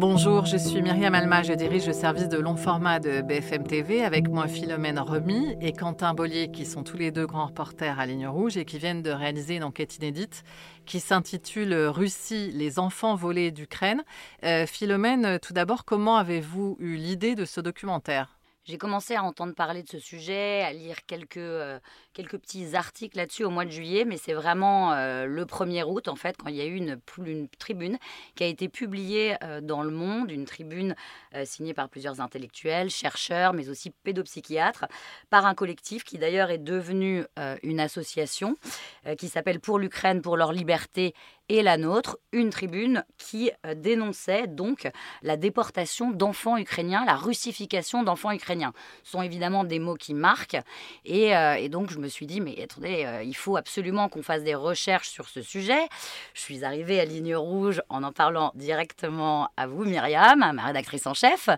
Bonjour, je suis Myriam Alma, je dirige le service de long format de BFM TV avec moi Philomène Remy et Quentin Bollier qui sont tous les deux grands reporters à Ligne Rouge et qui viennent de réaliser une enquête inédite qui s'intitule Russie, les enfants volés d'Ukraine. Euh, Philomène, tout d'abord, comment avez-vous eu l'idée de ce documentaire? J'ai commencé à entendre parler de ce sujet, à lire quelques, euh, quelques petits articles là-dessus au mois de juillet, mais c'est vraiment euh, le 1er août, en fait, quand il y a eu une, une tribune qui a été publiée euh, dans Le Monde, une tribune signée par plusieurs intellectuels, chercheurs, mais aussi pédopsychiatres, par un collectif qui d'ailleurs est devenu une association qui s'appelle Pour l'Ukraine, pour leur liberté et la nôtre, une tribune qui euh, dénonçait donc la déportation d'enfants ukrainiens, la russification d'enfants ukrainiens. Ce sont évidemment des mots qui marquent. Et, euh, donc je me suis dit, mais attendez, euh, il faut absolument qu'on fasse des recherches sur ce sujet. Je suis arrivée à Ligne Rouge en en parlant directement à vous, Myriam, ma rédactrice en chef.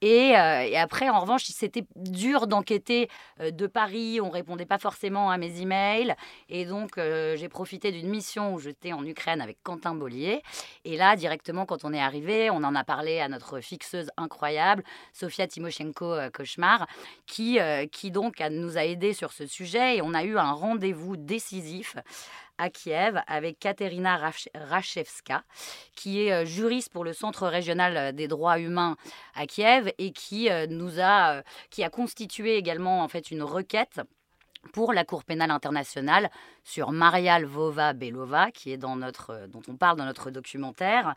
Et, et après, en revanche, c'était dur d'enquêter de Paris. On répondait pas forcément à mes emails. Et donc, j'ai profité d'une mission où j'étais en Ukraine avec Quentin Bollier. Et là, directement, quand on est arrivé, on en a parlé à notre fixeuse incroyable, Sofia Timoshenko euh, Cauchemar, qui, euh, qui donc nous a aidés sur ce sujet. On a eu un rendez-vous décisif à Kiev avec Katerina Rachevska, qui est euh, juriste pour le Centre régional des droits humains à Kiev et qui nous a, qui a constitué également en fait une requête pour la Cour pénale internationale sur Maria Lvova-Belova, qui est dans notre, euh, dont on parle dans notre documentaire,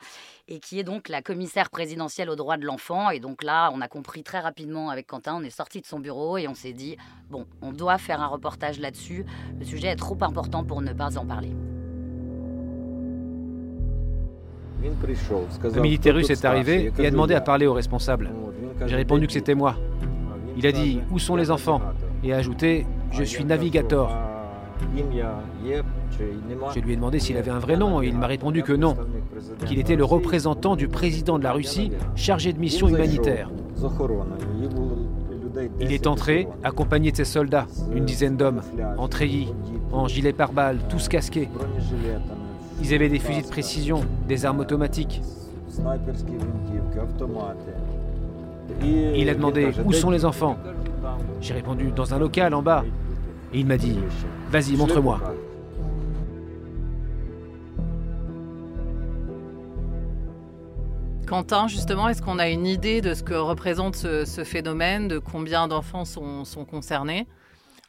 et qui est donc la commissaire présidentielle aux droits de l'enfant. Et donc là, on a compris très rapidement avec Quentin, on est sorti de son bureau et on s'est dit, bon, on doit faire un reportage là-dessus. Le sujet est trop important pour ne pas en parler. Un militaire russe est arrivé et a demandé à parler aux responsables. J'ai répondu que c'était moi. Il a dit Où sont les enfants? Et a ajouté Je suis navigateur. Je lui ai demandé s'il avait un vrai nom et il m'a répondu que non, qu'il était le représentant du président de la Russie chargé de mission humanitaire. Il est entré, accompagné de ses soldats, une dizaine d'hommes, en treillis, en gilet pare-balles, tous casqués. Ils avaient des fusils de précision, des armes automatiques. Il a demandé Où sont les enfants? J'ai répondu Dans un local en bas. Et il m'a dit Vas-y, montre-moi. Quentin, justement, est-ce qu'on a une idée de ce que représente ce, phénomène, de combien d'enfants sont, sont concernés?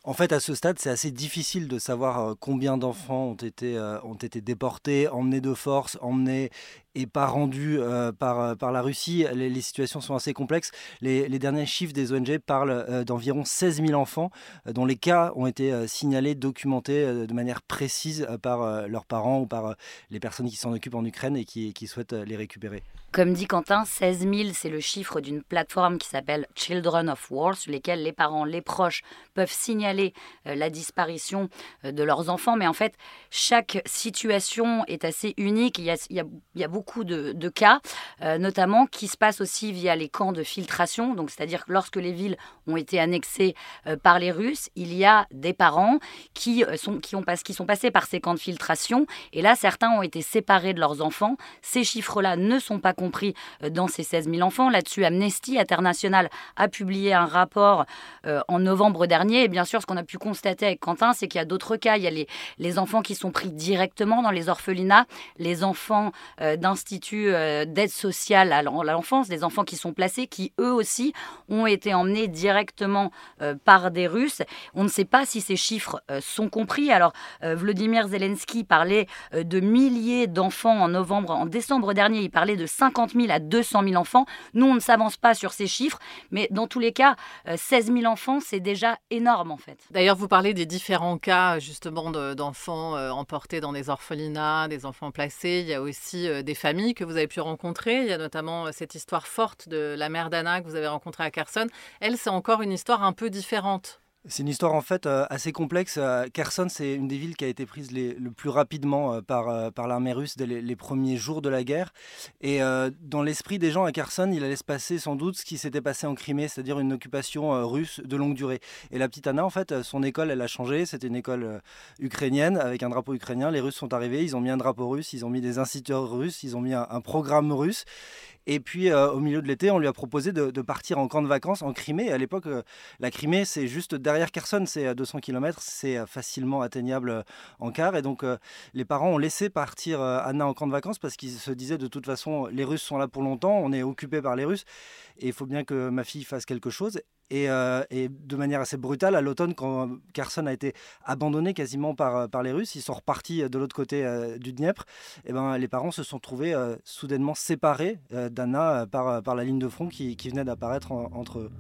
En fait, à ce stade, c'est assez difficile de savoir euh, combien d'enfants ont été, euh, ont été déportés, emmenés de force, emmenés et pas rendus euh, par, par la Russie. Les, situations sont assez complexes. Les, derniers chiffres des ONG parlent d'environ 16 000 enfants dont les cas ont été signalés, documentés de manière précise par leurs parents ou par les personnes qui s'en occupent en Ukraine et qui, qui souhaitent les récupérer. Comme dit Quentin, 16 000, c'est le chiffre d'une plateforme qui s'appelle Children of War, sur lesquels les parents, les proches peuvent signaler euh, la disparition euh, de leurs enfants. Mais en fait, chaque situation est assez unique. Il y a, il y a, beaucoup de, cas, euh, notamment qui se passent aussi via les camps de filtration. Donc, c'est-à-dire que lorsque les villes ont été annexées par les Russes, il y a des parents qui sont, qui, ont, qui sont passés par ces camps de filtration. Et là, certains ont été séparés de leurs enfants. Ces chiffres-là ne sont pas compris euh, dans ces 16 000 enfants. Là-dessus, Amnesty International a publié un rapport euh, en novembre dernier. Et bien sûr, ce qu'on a pu constater avec Quentin, c'est qu'il y a d'autres cas. Il y a les, les, enfants qui sont pris directement dans les orphelinats, les enfants euh, d'instituts d'aide sociale à l'enfance, des enfants qui sont placés, qui eux aussi ont été emmenés directement par des Russes. On ne sait pas si ces chiffres sont compris. Alors, Vladimir Zelensky parlait de milliers d'enfants en novembre, en décembre dernier, il parlait de 50 50 000 à 200 000 enfants. Nous, on ne s'avance pas sur ces chiffres, mais dans tous les cas, 16 euh, 000 enfants, c'est déjà énorme en fait. D'ailleurs, vous parlez des différents cas justement d'enfants euh, emportés dans des orphelinats, des enfants placés. Il y a aussi euh, des que vous avez pu rencontrer. Il y a notamment cette histoire forte de la mère d'Anna que vous avez rencontrée à Kherson. Elle, c'est encore une histoire un peu différente. C'est une histoire en fait euh, assez complexe. Euh, Kherson, c'est une des villes qui a été prise le plus rapidement euh, par, par l'armée russe dès les, premiers jours de la guerre. Et dans l'esprit des gens à Kherson, il allait se passer sans doute ce qui s'était passé en Crimée, c'est-à-dire une occupation russe de longue durée. Et la petite Anna, en fait, son école, elle a changé. C'était une école ukrainienne avec un drapeau ukrainien. Les Russes sont arrivés, ils ont mis un drapeau russe, ils ont mis des instituteurs russes, ils ont mis un programme russe. Et puis, euh, au milieu de l'été, on lui a proposé de, partir en camp de vacances en Crimée. à l'époque, euh, la Crimée, c'est juste derrière Kherson, c'est à 200 km, c'est euh, facilement atteignable en car. Et donc, les parents ont laissé partir Anna en camp de vacances parce qu'ils se disaient de toute façon, les Russes sont là pour longtemps, on est occupé par les Russes, et il faut bien que ma fille fasse quelque chose. Et, de manière assez brutale, à l'automne, quand Kherson a été abandonné quasiment par, les Russes, ils sont repartis de l'autre côté du Dniepr, et ben, les parents se sont trouvés soudainement séparés d'Anna euh, par, par la ligne de front qui, qui venait d'apparaître entre eux.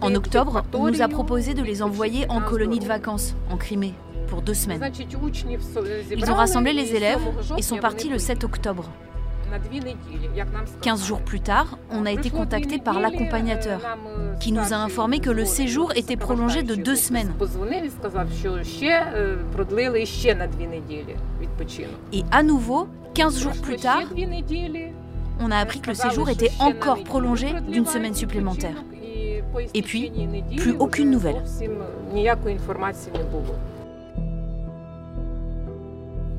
En octobre, on nous a proposé de les envoyer en colonie de vacances, en Crimée, pour deux semaines. Ils ont rassemblé les élèves et sont partis le 7 octobre. 15 jours plus tard, on a été contacté par l'accompagnateur qui nous a informé que le séjour était prolongé de deux semaines. Et à nouveau, 15 jours plus tard, on a appris que le séjour était encore prolongé d'une semaine supplémentaire. Et puis, plus aucune nouvelle.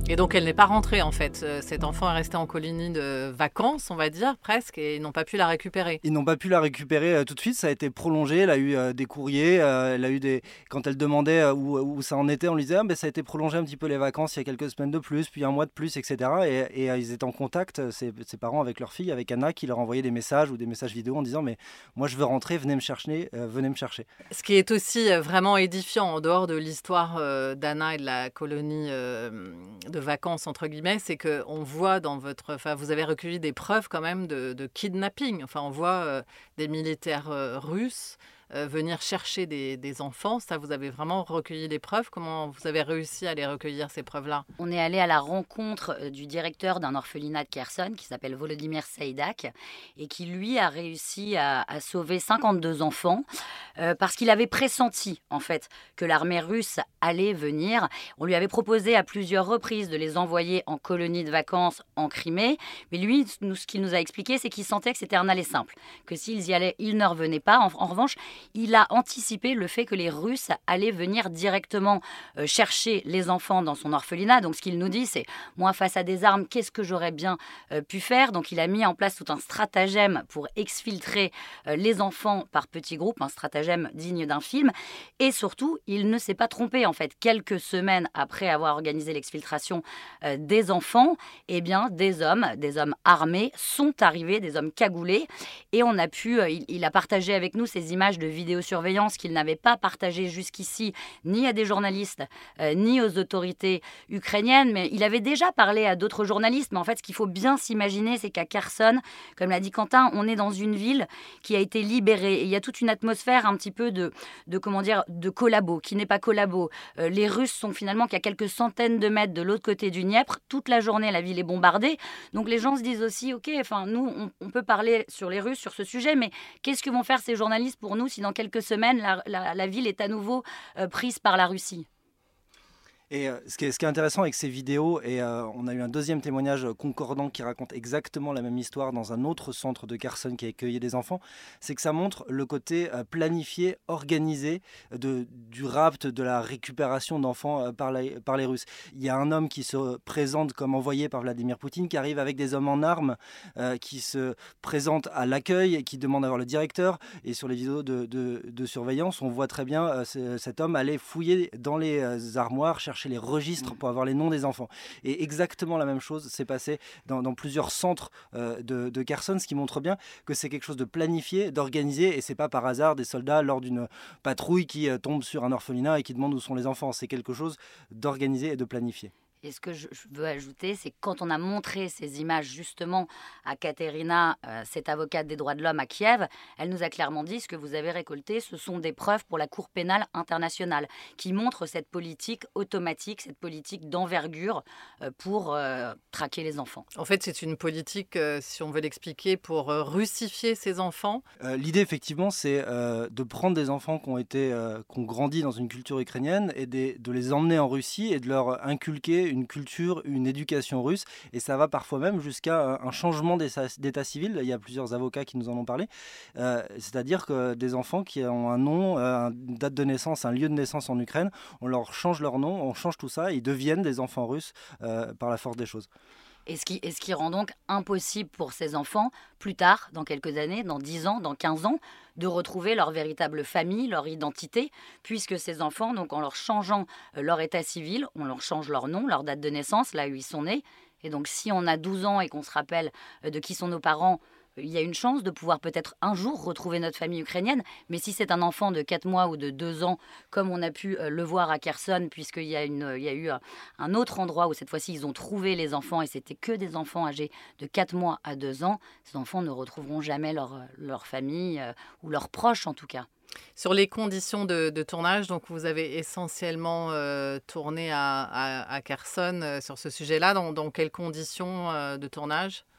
Et donc elle n'est pas rentrée en fait. Euh, cet enfant est resté en colonie de vacances, on va dire presque, et ils n'ont pas pu la récupérer. Ils n'ont pas pu la récupérer euh, tout de suite. Ça a été prolongé. Elle a eu euh, des courriers. elle a eu des. Quand elle demandait où, ça en était, on lui disait ah, ben, ça a été prolongé un petit peu les vacances. Il y a quelques semaines de plus, puis un mois de plus, etc. Et, ils étaient en contact, ses, parents, avec leur fille, avec Anna, qui leur envoyait des messages ou des messages vidéo en disant mais moi je veux rentrer, venez me chercher, venez me chercher. Ce qui est aussi vraiment édifiant en dehors de l'histoire d'Anna et de la colonie de vacances, entre guillemets, c'est qu'on voit dans votre. Enfin, vous avez recueilli des preuves quand même de, kidnapping. Enfin, on voit euh, des militaires euh, russes euh, venir chercher des, enfants. Ça, vous avez vraiment recueilli les preuves. Comment vous avez réussi à les recueillir, ces preuves-là? On est allé à la rencontre euh, du directeur d'un orphelinat de Kherson qui s'appelle Volodymyr Seidak et qui, lui, a réussi à, sauver 52 enfants euh, parce qu'il avait pressenti, en fait, que l'armée russe allait venir. On lui avait proposé à plusieurs reprises de les envoyer en colonie de vacances en Crimée. Mais lui, ce qu'il nous a expliqué, c'est qu'il sentait que c'était un aller simple, que s'ils y allaient, ils ne revenaient pas. en revanche, il a anticipé le fait que les Russes allaient venir directement euh, chercher les enfants dans son orphelinat. Donc ce qu'il nous dit, c'est moi face à des armes, qu'est-ce que j'aurais bien euh, pu faire? Donc il a mis en place tout un stratagème pour exfiltrer euh, les enfants par petits groupes, un stratagème digne d'un film. Et surtout, il ne s'est pas trompé en fait. Quelques semaines après avoir organisé l'exfiltration des enfants, eh bien des hommes, des hommes armés sont arrivés, des hommes cagoulés, et on a pu, il, il a partagé avec nous ces images de vidéosurveillance qu'il n'avait pas partagé jusqu'ici ni à des journalistes euh, ni aux autorités ukrainiennes, mais il avait déjà parlé à d'autres journalistes. Mais en fait, ce qu'il faut bien s'imaginer, c'est qu'à Kherson, comme l'a dit Quentin, on est dans une ville qui a été libérée et il y a toute une atmosphère un petit peu de, de comment dire, de collabo, qui n'est pas collabo. Euh, les Russes sont finalement qu'à quelques centaines de mètres de l'autre côté du Dniepr. Toute la journée, la ville est bombardée. Donc les gens se disent aussi, ok, enfin nous, on, on peut parler sur les Russes sur ce sujet, mais qu'est-ce que vont faire ces journalistes pour nous si dans quelques semaines, la, ville est à nouveau euh, prise par la Russie. Et euh, ce, qui est, intéressant avec ces vidéos, et euh, on a eu un deuxième témoignage concordant qui raconte exactement la même histoire dans un autre centre de Carson qui a accueilli des enfants, c'est que ça montre le côté euh, planifié, organisé du rapt, de la récupération d'enfants par, les Russes. Il y a un homme qui se présente comme envoyé par Vladimir Poutine, qui arrive avec des hommes en armes, qui se présente à l'accueil qui demande à voir le directeur. Et sur les vidéos de, de, de surveillance, on voit très bien cet homme aller fouiller dans les armoires, chercher les registres pour avoir les noms des enfants. Et exactement la même chose s'est passé dans, plusieurs centres euh, de, de Kherson, ce qui montre bien que c'est quelque chose de planifié, d'organisé, et c'est pas par hasard des soldats lors d'une patrouille qui euh, tombent sur un orphelinat et qui demandent où sont les enfants. C'est quelque chose d'organisé et de planifié. Et ce que je, veux ajouter, c'est quand on a montré ces images justement à Katerina, euh, cette avocate des droits de l'homme à Kiev, elle nous a clairement dit ce que vous avez récolté, ce sont des preuves pour la Cour pénale internationale qui montrent cette politique automatique, cette politique d'envergure euh, pour euh, traquer les enfants. En fait, c'est une politique, si on veut l'expliquer, pour russifier ces enfants. L'idée, effectivement, c'est de prendre des enfants qui ont été, qui ont grandi dans une culture ukrainienne et de les emmener en Russie et de leur inculquer une culture, une éducation russe, et ça va parfois même jusqu'à un changement d'état civil. Il y a plusieurs avocats qui nous en ont parlé. C'est-à-dire que des enfants qui ont un nom, une date de naissance, un lieu de naissance en Ukraine, on leur change leur nom, on change tout ça, ils deviennent des enfants russes par la force des choses. Et ce, qui, rend donc impossible pour ces enfants, plus tard, dans quelques années, dans 10 ans, dans 15 ans, de retrouver leur véritable famille, leur identité, puisque ces enfants, donc en leur changeant euh, leur état civil, on leur change leur nom, leur date de naissance, là où ils sont nés. Et donc si on a 12 ans et qu'on se rappelle euh, de qui sont nos parents, il y a une chance de pouvoir peut-être un jour retrouver notre famille ukrainienne. Mais si c'est un enfant de 4 mois ou de 2 ans, comme on a pu euh, le voir à Kherson, puisqu'il y, a eu un autre endroit où cette fois-ci ils ont trouvé les enfants et c'était que des enfants âgés de 4 mois à 2 ans, ces enfants ne retrouveront jamais leur, leur famille euh, ou leurs proches en tout cas. Sur les conditions de, tournage, donc vous avez essentiellement euh, tourné à, à, Kherson sur ce sujet-là. Dans, quelles conditions de tournage? euh,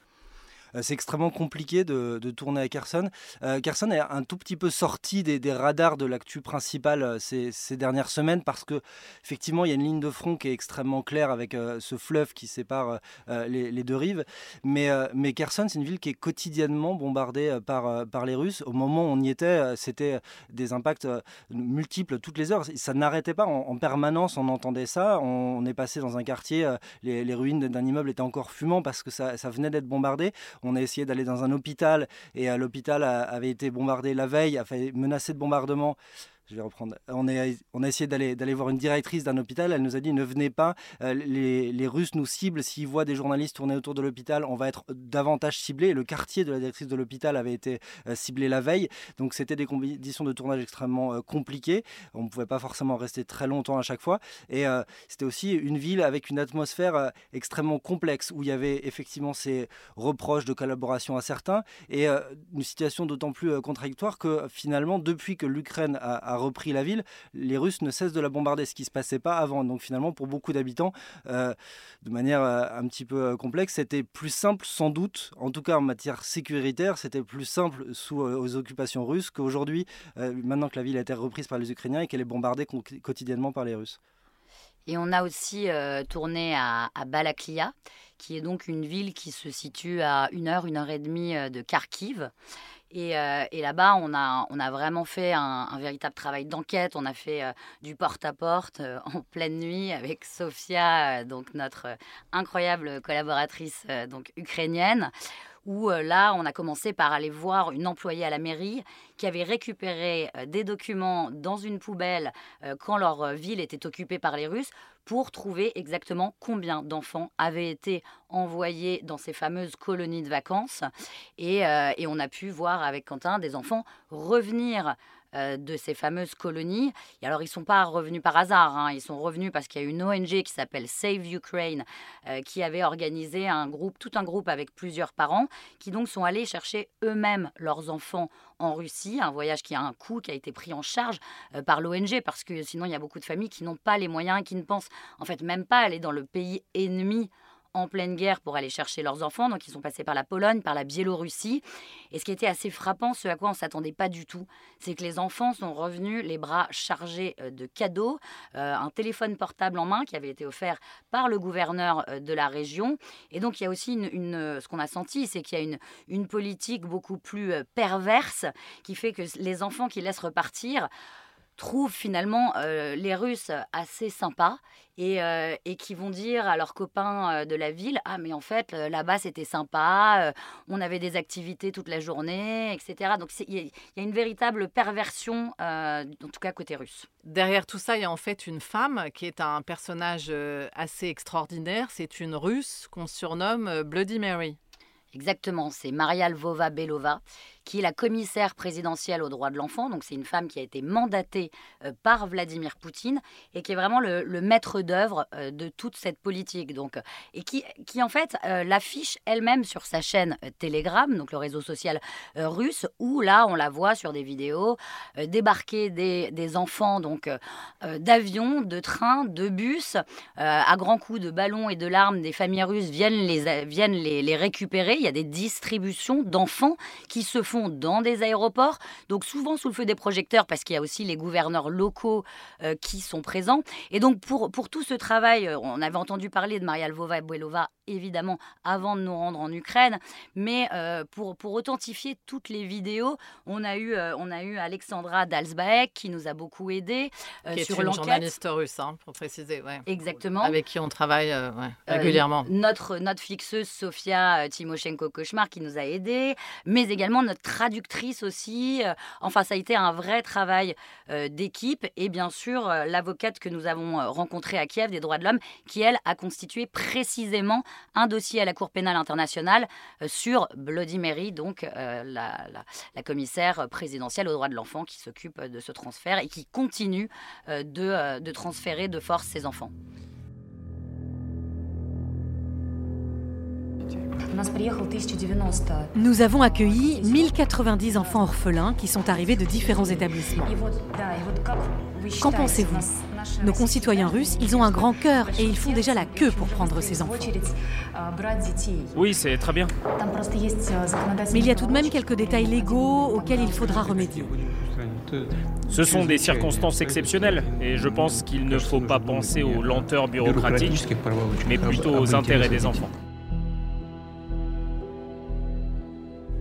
c'est extrêmement compliqué de, tourner à Kherson. Euh, Kherson est un tout petit peu sorti des, radars de l'actu principale euh, ces, dernières semaines parce que effectivement il y a une ligne de front qui est extrêmement claire avec ce fleuve qui sépare les, deux rives. Mais, mais Kherson, c'est une ville qui est quotidiennement bombardée par, par les Russes. Au moment où on y était, c'était des impacts multiples toutes les heures. Ça n'arrêtait pas en, permanence, on entendait ça. On, est passé dans un quartier, les, ruines d'un immeuble étaient encore fumants parce que ça, ça venait d'être bombardé. On a essayé d'aller dans un hôpital et euh, l'hôpital avait été bombardé la veille, a fait menacé de bombardement je vais reprendre. On, a essayé d'aller, voir une directrice d'un hôpital. Elle nous a dit ne venez pas. Euh, les, les, Russes nous ciblent. S'ils voient des journalistes tourner autour de l'hôpital, on va être davantage ciblés. Le quartier de la directrice de l'hôpital avait été euh, ciblé la veille. Donc c'était des conditions de tournage extrêmement euh, compliquées. On ne pouvait pas forcément rester très longtemps à chaque fois. Et c'était aussi une ville avec une atmosphère extrêmement complexe où il y avait effectivement ces reproches de collaboration à certains et une situation d'autant plus contradictoire que finalement, depuis que l'Ukraine a repris la ville, les Russes ne cessent de la bombarder, ce qui ne se passait pas avant. Donc finalement, pour beaucoup d'habitants, euh, de manière euh, un petit peu euh, complexe, c'était plus simple sans doute, en tout cas en matière sécuritaire, c'était plus simple sous aux occupations russes qu'aujourd'hui, maintenant que la ville a été reprise par les Ukrainiens et qu'elle est bombardée quotidiennement par les Russes. Et on a aussi tourné à, à, Balaklia, qui est donc une ville qui se situe à une heure, une heure et demie de Kharkiv. Euh, et, là-bas, on a, vraiment fait un, véritable travail d'enquête. On a fait euh, du porte-à-porte euh, en pleine nuit avec Sofia, donc notre incroyable collaboratrice donc ukrainienne où là, on a commencé par aller voir une employée à la mairie qui avait récupéré des documents dans une poubelle quand leur ville était occupée par les Russes pour trouver exactement combien d'enfants avaient été envoyés dans ces fameuses colonies de vacances. Et, euh, on a pu voir avec Quentin des enfants revenir euh, de ces fameuses colonies. Et alors, ils ne sont pas revenus par hasard, hein. ils sont revenus parce qu'il y a une ONG qui s'appelle Save Ukraine euh, qui avait organisé un groupe, tout un groupe avec plusieurs parents qui donc sont allés chercher eux-mêmes leurs enfants en Russie, un voyage qui a un coût, qui a été pris en charge euh, par l'ONG, parce que sinon il y a beaucoup de familles qui n'ont pas les moyens, qui ne pensent en fait même pas aller dans le pays ennemi en pleine guerre pour aller chercher leurs enfants. Donc ils sont passés par la Pologne, par la Biélorussie. Et ce qui était assez frappant, ce à quoi on ne s'attendait pas du tout, c'est que les enfants sont revenus les bras chargés euh, de cadeaux, euh, un téléphone portable en main qui avait été offert par le gouverneur euh, de la région. Et donc il y a aussi une, ce qu'on a senti, c'est qu'il y a une, une politique beaucoup plus perverse qui fait que les enfants qui laissent repartir trouvent finalement euh, les Russes assez sympas et, euh, et, qui vont dire à leurs copains euh, de la ville Ah, mais en fait, là-bas c'était sympa, on avait des activités toute la journée, etc. Donc il y, a une véritable perversion, en tout cas côté russe. Derrière tout ça, il y a en fait une femme qui est un personnage assez extraordinaire. C'est une russe qu'on surnomme Bloody Mary. Exactement, c'est Maria Lvova Belova qui est la commissaire présidentielle aux droits de l'enfant. Donc c'est une femme qui a été mandatée euh, par Vladimir Poutine et qui est vraiment le, maître d'œuvre euh, de toute cette politique. Donc, euh, et qui, qui en fait l'affiche elle-même sur sa chaîne Telegram, donc le réseau social russe, où là on la voit sur des vidéos débarquer des, enfants donc d'avions, de trains, de bus, à grands coups de ballons et de larmes, des familles russes viennent les, viennent les récupérer Il y a des distributions d'enfants qui se font dans des aéroports, donc souvent sous le feu des projecteurs, parce qu'il y a aussi les gouverneurs locaux euh, qui sont présents. Et donc pour, pour tout ce travail, euh, on avait entendu parler de Maria Lvova et Buelova, évidemment, avant de nous rendre en Ukraine, mais euh, pour, pour authentifier toutes les vidéos, on a eu, on a eu Alexandra Dalsbaek qui nous a beaucoup aidé qui sur l'enquête. journaliste russe, hein, pour préciser. Ouais. Exactement. Avec qui on travaille régulièrement. notre, notre fixeuse Sofia Timoshenko-Cauchemar qui nous a aidés, mais également notre traductrice aussi. Enfin, ça a été un vrai travail d'équipe et bien sûr l'avocate que nous avons rencontrée à Kiev des droits de l'homme qui, elle, a constitué précisément un dossier à la Cour pénale internationale sur Bloody Mary, donc la, la, commissaire présidentielle aux droits de l'enfant qui s'occupe de ce transfert et qui continue de, de transférer de force ses enfants. Nous avons accueilli 1090 enfants orphelins qui sont arrivés de différents établissements. Qu'en pensez-vous? Nos concitoyens russes, ils ont un grand cœur et ils font déjà la queue pour prendre ces enfants. Oui, c'est très bien. Mais il y a tout de même quelques détails légaux auxquels il faudra remédier. Ce sont des circonstances exceptionnelles et je pense qu'il ne faut pas penser aux lenteurs bureaucratiques, mais plutôt aux intérêts des enfants.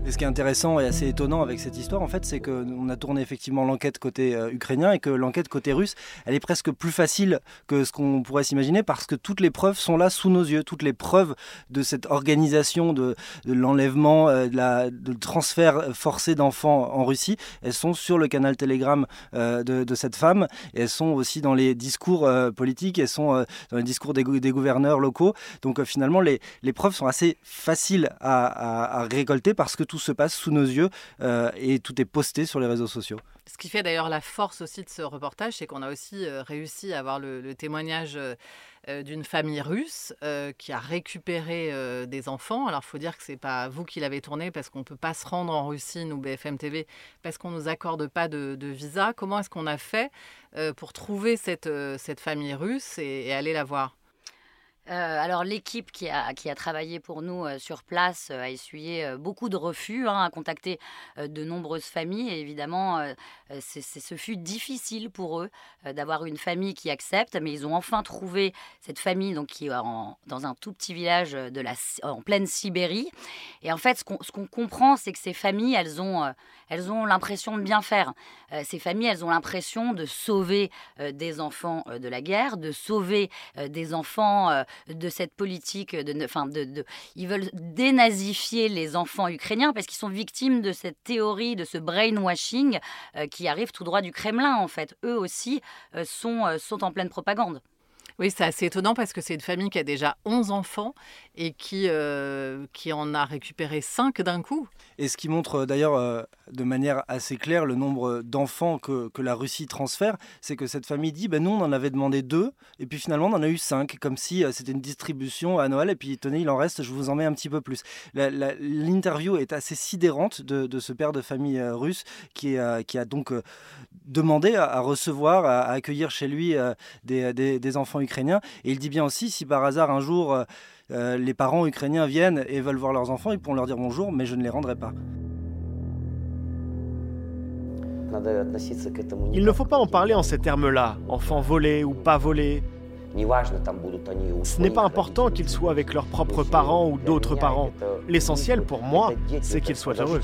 Ce qui est intéressant et assez étonnant avec cette histoire, en fait, c'est qu'on a tourné effectivement l'enquête côté euh, ukrainien et que l'enquête côté russe, elle est presque plus facile que ce qu'on pourrait s'imaginer parce que toutes les preuves sont là sous nos yeux. Toutes les preuves de cette organisation de, l'enlèvement, euh, de, transfert forcé d'enfants en Russie, elles sont sur le canal Telegram euh, de, cette femme et elles sont aussi dans les discours politiques, elles sont dans les discours des, gouverneurs locaux. Donc finalement, les, les, preuves sont assez faciles à, à récolter parce que tout se passe sous nos yeux euh, et tout est posté sur les réseaux sociaux. Ce qui fait d'ailleurs la force aussi de ce reportage, c'est qu'on a aussi euh, réussi à avoir le, témoignage euh, d'une famille russe qui a récupéré des enfants. Alors, il faut dire que c'est pas vous qui l'avez tourné parce qu'on ne peut pas se rendre en Russie, nous, BFM TV, parce qu'on ne nous accorde pas de, visa. Comment est-ce qu'on a fait pour trouver cette, cette famille russe et aller la voir? Euh, alors l'équipe qui a, qui a travaillé pour nous euh, sur place euh, a essuyé beaucoup de refus, hein, a contacté de nombreuses familles évidemment ce fut difficile pour eux d'avoir une famille qui accepte, mais ils ont enfin trouvé cette famille donc, qui est dans un tout petit village en pleine Sibérie. Et en fait ce qu'on comprend c'est que ces familles elles ont, elles ont l'impression de bien faire. ces familles elles ont l'impression de sauver des enfants de la guerre, de sauver des enfants de cette politique, de, enfin, de, ils veulent dénazifier les enfants ukrainiens parce qu'ils sont victimes de cette théorie, de ce brainwashing euh, qui arrive tout droit du Kremlin en fait. Eux aussi euh, sont, euh, sont en pleine propagande. Oui, c'est assez étonnant parce que c'est une famille qui a déjà 11 enfants et qui, euh, qui en a récupéré 5 d'un coup. Et ce qui montre euh, d'ailleurs euh, de manière assez claire le nombre d'enfants que, la Russie transfère, c'est que cette famille dit ben nous on en avait demandé 2 et puis finalement on en a eu 5, comme si c'était une distribution à Noël et puis tenez il en reste, je vous en mets un petit peu plus. L'interview est assez sidérante de, ce père de famille russe qui, a donc demandé à, recevoir, à, accueillir chez lui des enfants ukrainiens. Et il dit bien aussi, si par hasard un jour euh, les parents ukrainiens viennent et veulent voir leurs enfants, ils pourront leur dire bonjour, mais je ne les rendrai pas. Il ne faut pas en parler en ces termes-là, enfants volés ou pas volés. Ce n'est pas important qu'ils soient avec leurs propres parents ou d'autres parents. L'essentiel pour moi, c'est qu'ils soient heureux.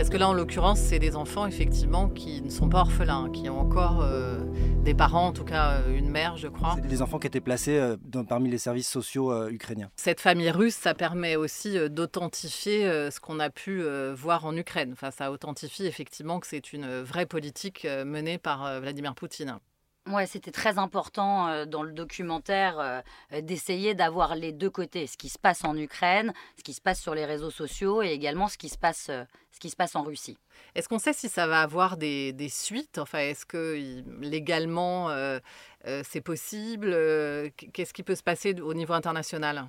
Parce que là, en l'occurrence, c'est des enfants, effectivement, qui ne sont pas orphelins, qui ont encore euh, des parents, en tout cas euh, une mère, je crois. C'est des enfants qui étaient placés euh, parmi les services sociaux ukrainiens. Cette famille russe, ça permet aussi d'authentifier ce qu'on a pu voir en Ukraine. Enfin, ça authentifie effectivement que c'est une vraie politique menée par Vladimir Poutine. Ouais, c'était très important euh, dans le documentaire euh, euh, d'essayer d'avoir les deux côtés, ce qui se passe en Ukraine, ce qui se passe sur les réseaux sociaux et également ce qui se passe, ce qui se passe en Russie. Est-ce qu'on sait si ça va avoir des, des suites? Enfin, est-ce que légalement c'est possible? Qu'est-ce qui peut se passer au niveau international?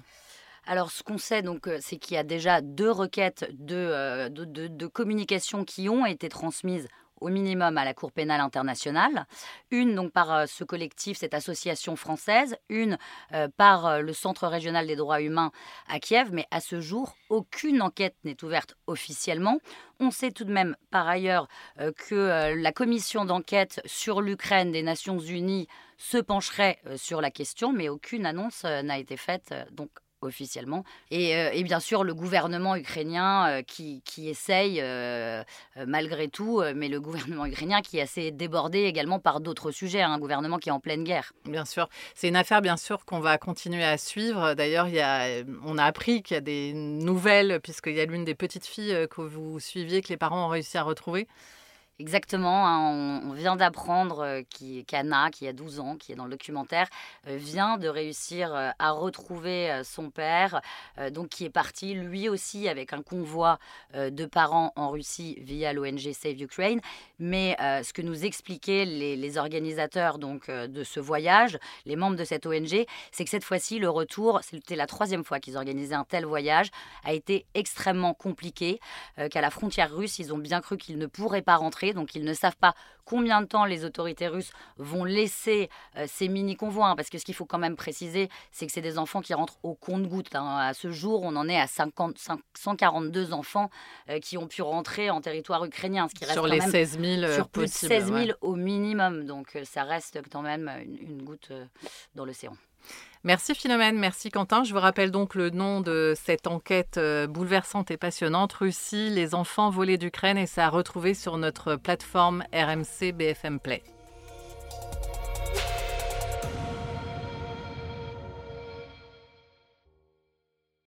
Alors, ce qu'on sait, donc, c'est qu'il y a déjà deux requêtes de, de, de, de communication qui ont été transmises au minimum à la Cour pénale internationale, une donc par ce collectif, cette association française, une par le Centre régional des droits humains à Kiev, mais à ce jour, aucune enquête n'est ouverte officiellement. On sait tout de même par ailleurs que la commission d'enquête sur l'Ukraine des Nations Unies se pencherait sur la question, mais aucune annonce n'a été faite donc officiellement. Et, et, bien sûr, le gouvernement ukrainien qui, qui, essaye, malgré tout, mais le gouvernement ukrainien qui est assez débordé également par d'autres sujets, hein, un gouvernement qui est en pleine guerre. Bien sûr. C'est une affaire, bien sûr, qu'on va continuer à suivre. D'ailleurs, on a appris qu'il y a des nouvelles, puisqu'il y a l'une des petites filles que vous suiviez, que les parents ont réussi à retrouver. Exactement, hein, on, vient d'apprendre euh, qu'Anna, qui a 12 ans, qui est dans le documentaire, euh, vient de réussir euh, à retrouver son père, donc qui est parti lui aussi avec un convoi de parents en Russie via l'ONG Save Ukraine. Mais ce que nous expliquaient les, organisateurs donc, de ce voyage, les membres de cette ONG, c'est que cette fois-ci, le retour, c'était la troisième fois qu'ils organisaient un tel voyage, a été extrêmement compliqué, qu'à la frontière russe, ils ont bien cru qu'ils ne pourraient pas rentrer donc ils ne savent pas combien de temps les autorités russes vont laisser euh, ces mini-convois, hein, parce que ce qu'il faut quand même préciser, c'est que c'est des enfants qui rentrent au compte-gouttes. Hein. À ce jour, on en est à 50, 142 enfants euh, qui ont pu rentrer en territoire ukrainien, ce qui reste sur les 16 000 euh, sur plus de 16 000 au minimum, donc ça reste quand même une goutte dans l'océan. Merci Philomène, merci Quentin. Je vous rappelle donc le nom de cette enquête euh, bouleversante et passionnante, Russie, les enfants volés d'Ukraine, et ça a retrouvé sur notre plateforme RMC BFM Play.